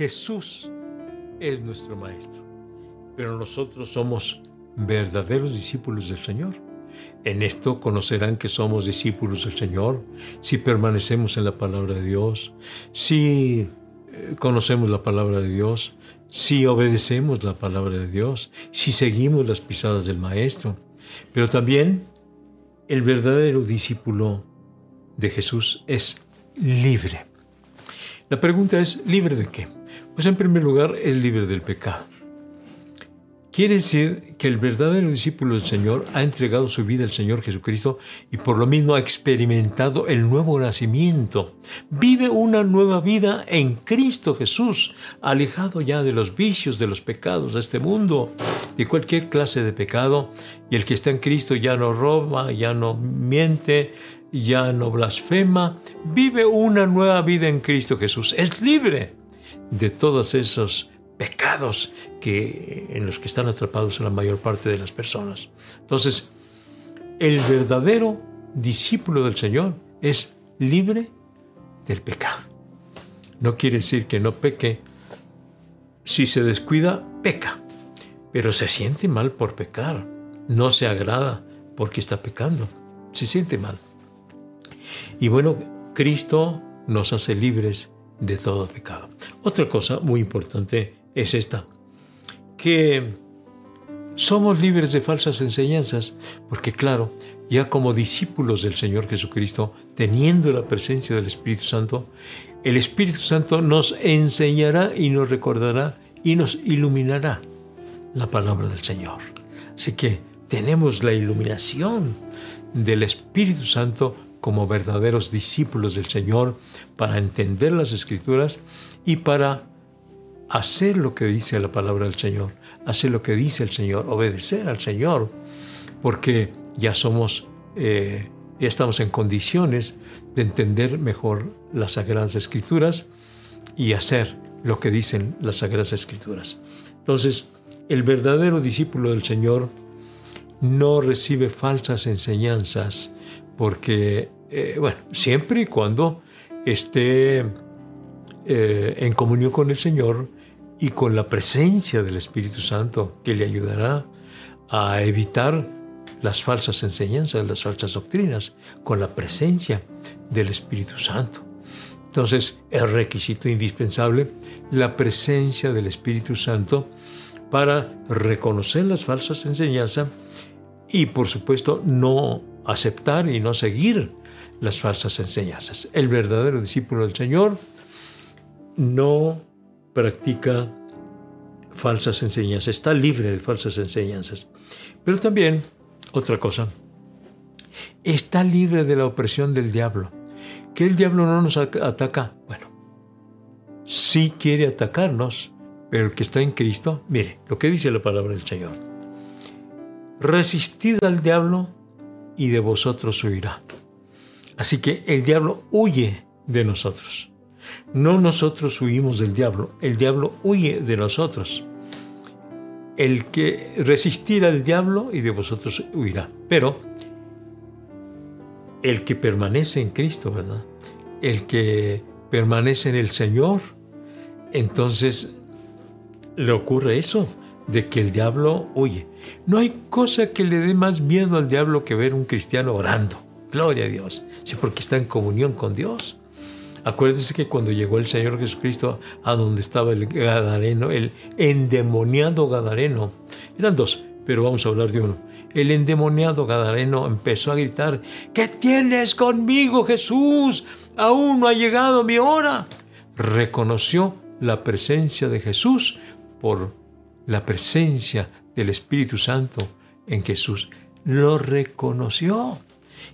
Jesús es nuestro Maestro, pero nosotros somos verdaderos discípulos del Señor. En esto conocerán que somos discípulos del Señor si permanecemos en la palabra de Dios, si eh, conocemos la palabra de Dios, si obedecemos la palabra de Dios, si seguimos las pisadas del Maestro. Pero también el verdadero discípulo de Jesús es libre. La pregunta es, ¿libre de qué? Pues en primer lugar, es libre del pecado. Quiere decir que el verdadero discípulo del Señor ha entregado su vida al Señor Jesucristo y por lo mismo ha experimentado el nuevo nacimiento. Vive una nueva vida en Cristo Jesús, alejado ya de los vicios, de los pecados de este mundo, de cualquier clase de pecado. Y el que está en Cristo ya no roba, ya no miente, ya no blasfema. Vive una nueva vida en Cristo Jesús. Es libre de todos esos pecados que, en los que están atrapados la mayor parte de las personas. Entonces, el verdadero discípulo del Señor es libre del pecado. No quiere decir que no peque. Si se descuida, peca. Pero se siente mal por pecar. No se agrada porque está pecando. Se siente mal. Y bueno, Cristo nos hace libres de todo pecado. Otra cosa muy importante es esta, que somos libres de falsas enseñanzas, porque claro, ya como discípulos del Señor Jesucristo, teniendo la presencia del Espíritu Santo, el Espíritu Santo nos enseñará y nos recordará y nos iluminará la palabra del Señor. Así que tenemos la iluminación del Espíritu Santo como verdaderos discípulos del Señor para entender las escrituras y para hacer lo que dice la palabra del Señor, hacer lo que dice el Señor, obedecer al Señor, porque ya somos, eh, ya estamos en condiciones de entender mejor las Sagradas Escrituras y hacer lo que dicen las Sagradas Escrituras. Entonces, el verdadero discípulo del Señor no recibe falsas enseñanzas, porque, eh, bueno, siempre y cuando esté eh, en comunión con el Señor, y con la presencia del Espíritu Santo que le ayudará a evitar las falsas enseñanzas, las falsas doctrinas, con la presencia del Espíritu Santo. Entonces es requisito indispensable la presencia del Espíritu Santo para reconocer las falsas enseñanzas y por supuesto no aceptar y no seguir las falsas enseñanzas. El verdadero discípulo del Señor no practica falsas enseñanzas, está libre de falsas enseñanzas. Pero también, otra cosa, está libre de la opresión del diablo. Que el diablo no nos ataca, bueno, sí quiere atacarnos, pero el que está en Cristo, mire lo que dice la palabra del Señor. Resistid al diablo y de vosotros huirá. Así que el diablo huye de nosotros. No nosotros huimos del diablo, el diablo huye de nosotros. El que resistirá al diablo y de vosotros huirá. Pero el que permanece en Cristo, ¿verdad? El que permanece en el Señor, entonces le ocurre eso, de que el diablo huye. No hay cosa que le dé más miedo al diablo que ver un cristiano orando. Gloria a Dios. Sí, porque está en comunión con Dios. Acuérdense que cuando llegó el Señor Jesucristo a donde estaba el Gadareno, el endemoniado Gadareno, eran dos, pero vamos a hablar de uno. El endemoniado Gadareno empezó a gritar, ¿qué tienes conmigo Jesús? Aún no ha llegado mi hora. Reconoció la presencia de Jesús por la presencia del Espíritu Santo en Jesús. Lo reconoció.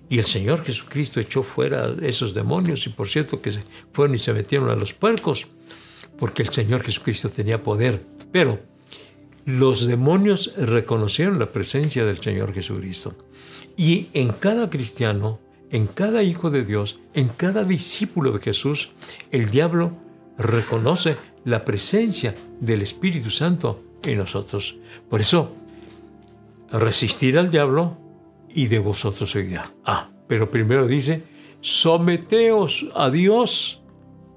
Y el Señor Jesucristo echó fuera esos demonios y por cierto que fueron y se metieron a los puercos, porque el Señor Jesucristo tenía poder. Pero los demonios reconocieron la presencia del Señor Jesucristo. Y en cada cristiano, en cada hijo de Dios, en cada discípulo de Jesús, el diablo reconoce la presencia del Espíritu Santo en nosotros. Por eso, resistir al diablo y de vosotros oirá. Ah, pero primero dice, someteos a Dios,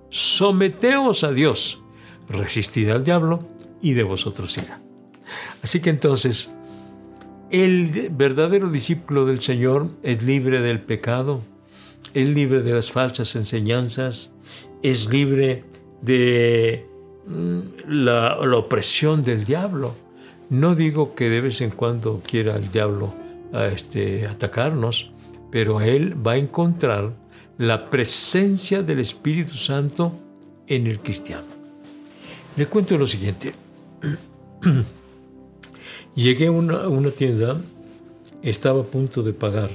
someteos a Dios, resistid al diablo y de vosotros irá. Así que entonces, el verdadero discípulo del Señor es libre del pecado, es libre de las falsas enseñanzas, es libre de mm, la, opresión del diablo. No digo que de vez en cuando quiera el diablo este, atacarnos, pero él va a encontrar la presencia del Espíritu Santo en el cristiano. Le cuento lo siguiente. Llegué a una, tienda, estaba a punto de pagar.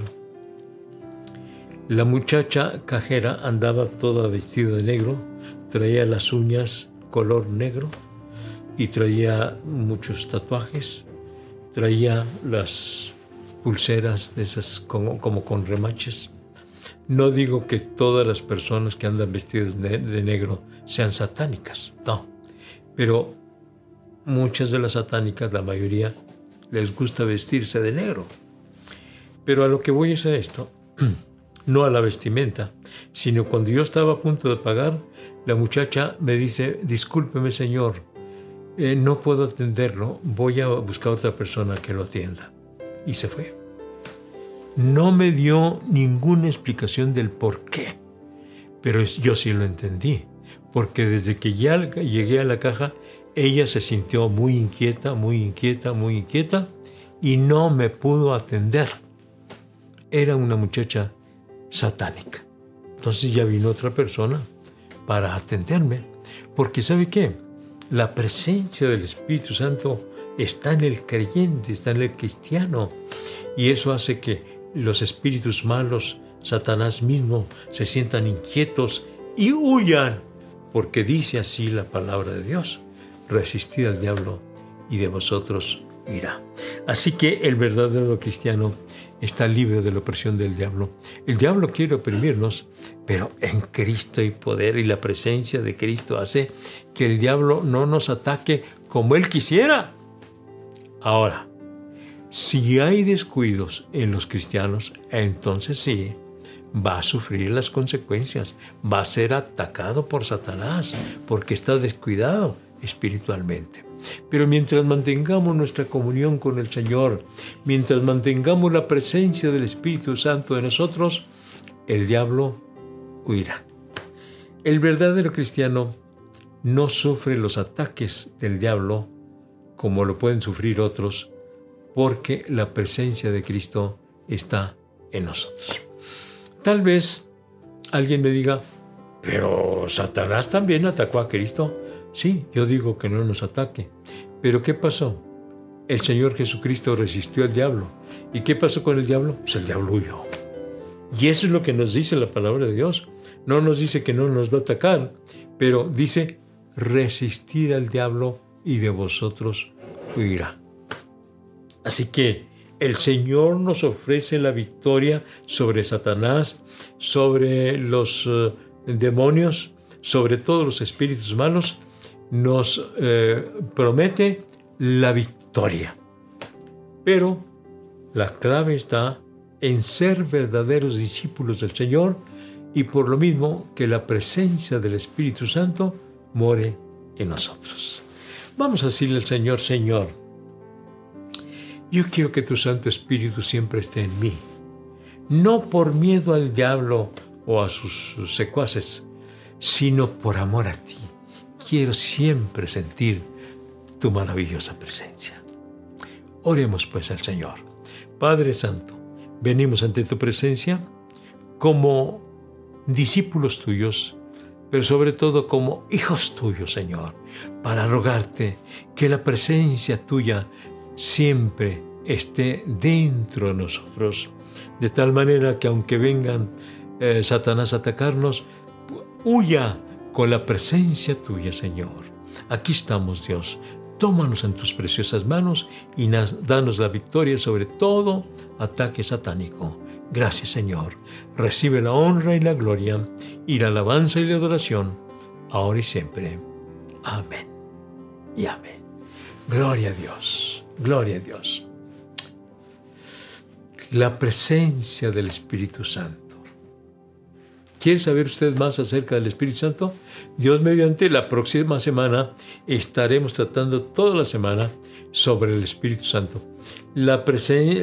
La muchacha cajera andaba toda vestida de negro, traía las uñas color negro y traía muchos tatuajes, traía las pulseras de esas como, como con remaches. No digo que todas las personas que andan vestidas de, negro sean satánicas, no, pero muchas de las satánicas, la mayoría, les gusta vestirse de negro. Pero a lo que voy es a esto, no a la vestimenta, sino cuando yo estaba a punto de pagar, la muchacha me dice, discúlpeme señor, eh, no puedo atenderlo, voy a buscar otra persona que lo atienda. Y se fue no me dio ninguna explicación del por qué, pero yo sí lo entendí, porque desde que ya llegué a la caja, ella se sintió muy inquieta, muy inquieta, muy inquieta y no me pudo atender. Era una muchacha satánica. Entonces ya vino otra persona para atenderme, porque ¿sabe qué? La presencia del Espíritu Santo está en el creyente, está en el cristiano, y eso hace que los espíritus malos, Satanás mismo, se sientan inquietos y huyan, porque dice así la palabra de Dios, resistid al diablo y de vosotros irá. Así que el verdadero cristiano está libre de la opresión del diablo. El diablo quiere oprimirnos, pero en Cristo hay poder y la presencia de Cristo hace que el diablo no nos ataque como él quisiera. Ahora, si hay descuidos en los cristianos, entonces sí, va a sufrir las consecuencias, va a ser atacado por Satanás, porque está descuidado espiritualmente. Pero mientras mantengamos nuestra comunión con el Señor, mientras mantengamos la presencia del Espíritu Santo en nosotros, el diablo huirá. El verdadero cristiano no sufre los ataques del diablo como lo pueden sufrir otros, porque la presencia de Cristo está en nosotros. Tal vez alguien me diga, pero Satanás también atacó a Cristo. Sí, yo digo que no nos ataque. Pero ¿qué pasó? El Señor Jesucristo resistió al diablo. ¿Y qué pasó con el diablo? Pues el diablo huyó. Y eso es lo que nos dice la palabra de Dios. No nos dice que no nos va a atacar, pero dice resistir al diablo y de vosotros huirá. Así que el Señor nos ofrece la victoria sobre Satanás, sobre los eh, demonios, sobre todos los espíritus malos. Nos eh, promete la victoria. Pero la clave está en ser verdaderos discípulos del Señor y por lo mismo que la presencia del Espíritu Santo more en nosotros. Vamos a decirle al Señor, Señor, yo quiero que tu Santo Espíritu siempre esté en mí, no por miedo al diablo o a sus, secuaces, sino por amor a ti. Quiero siempre sentir tu maravillosa presencia. Oremos pues al Señor. Padre Santo, venimos ante tu presencia como discípulos tuyos, pero sobre todo como hijos tuyos, Señor, para rogarte que la presencia tuya siempre esté dentro de nosotros, de tal manera que aunque vengan eh, Satanás a atacarnos, huya con la presencia tuya, Señor. Aquí estamos, Dios. Tómanos en tus preciosas manos y danos la victoria sobre todo ataque satánico. Gracias, Señor. Recibe la honra y la gloria y la alabanza y la adoración, ahora y siempre. Amén. Y amén. Gloria a Dios. Gloria a Dios. La presencia del Espíritu Santo ¿Quiere saber usted más acerca del Espíritu Santo? Dios mediante la próxima semana estaremos tratando toda la semana sobre el Espíritu Santo. La,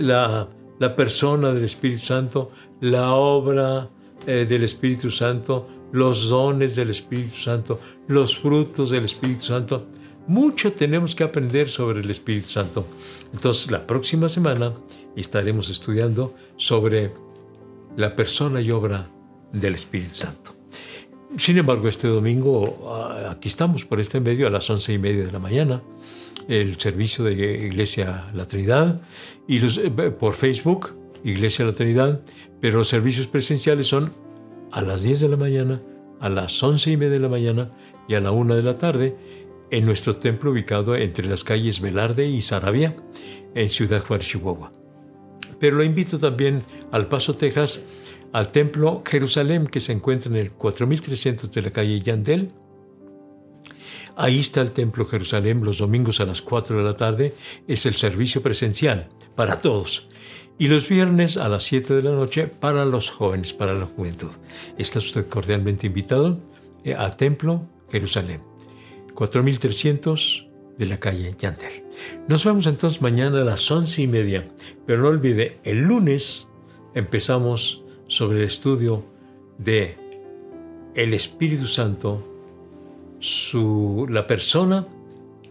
la, la persona del Espíritu Santo, la obra eh, del Espíritu Santo, los dones del Espíritu Santo, los frutos del Espíritu Santo. Mucho tenemos que aprender sobre el Espíritu Santo. Entonces, la próxima semana estaremos estudiando sobre la persona y obra del Espíritu Santo. Sin embargo, este domingo ah, aquí estamos por este medio a las once y media de la mañana, el servicio de Iglesia La Trinidad y los, eh, por Facebook, Iglesia La Trinidad, pero los servicios presenciales son a las 10 de la mañana, a las once y media de la mañana y a la una de la tarde en nuestro templo ubicado entre las calles Velarde y Sarabia, en Ciudad Juárez, Chihuahua. Pero lo invito también al Paso, Texas, al Templo Jerusalén, que se encuentra en el 4300 de la calle Yandel. Ahí está el Templo Jerusalén los domingos a las 4 de la tarde. Es el servicio presencial para todos. Y los viernes a las 7 de la noche para los jóvenes, para la juventud. Está usted cordialmente invitado eh, al Templo Jerusalén. 4300 de la calle Yandel. Nos vemos entonces mañana a las once y media, pero no olvide, el lunes empezamos sobre el estudio de el Espíritu Santo, su, la persona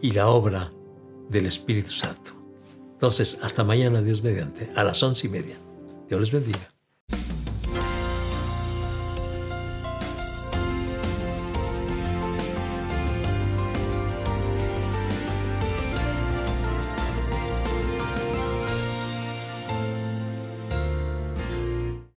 y la obra del Espíritu Santo. Entonces, hasta mañana, Dios mediante, a las once y media. Dios les bendiga.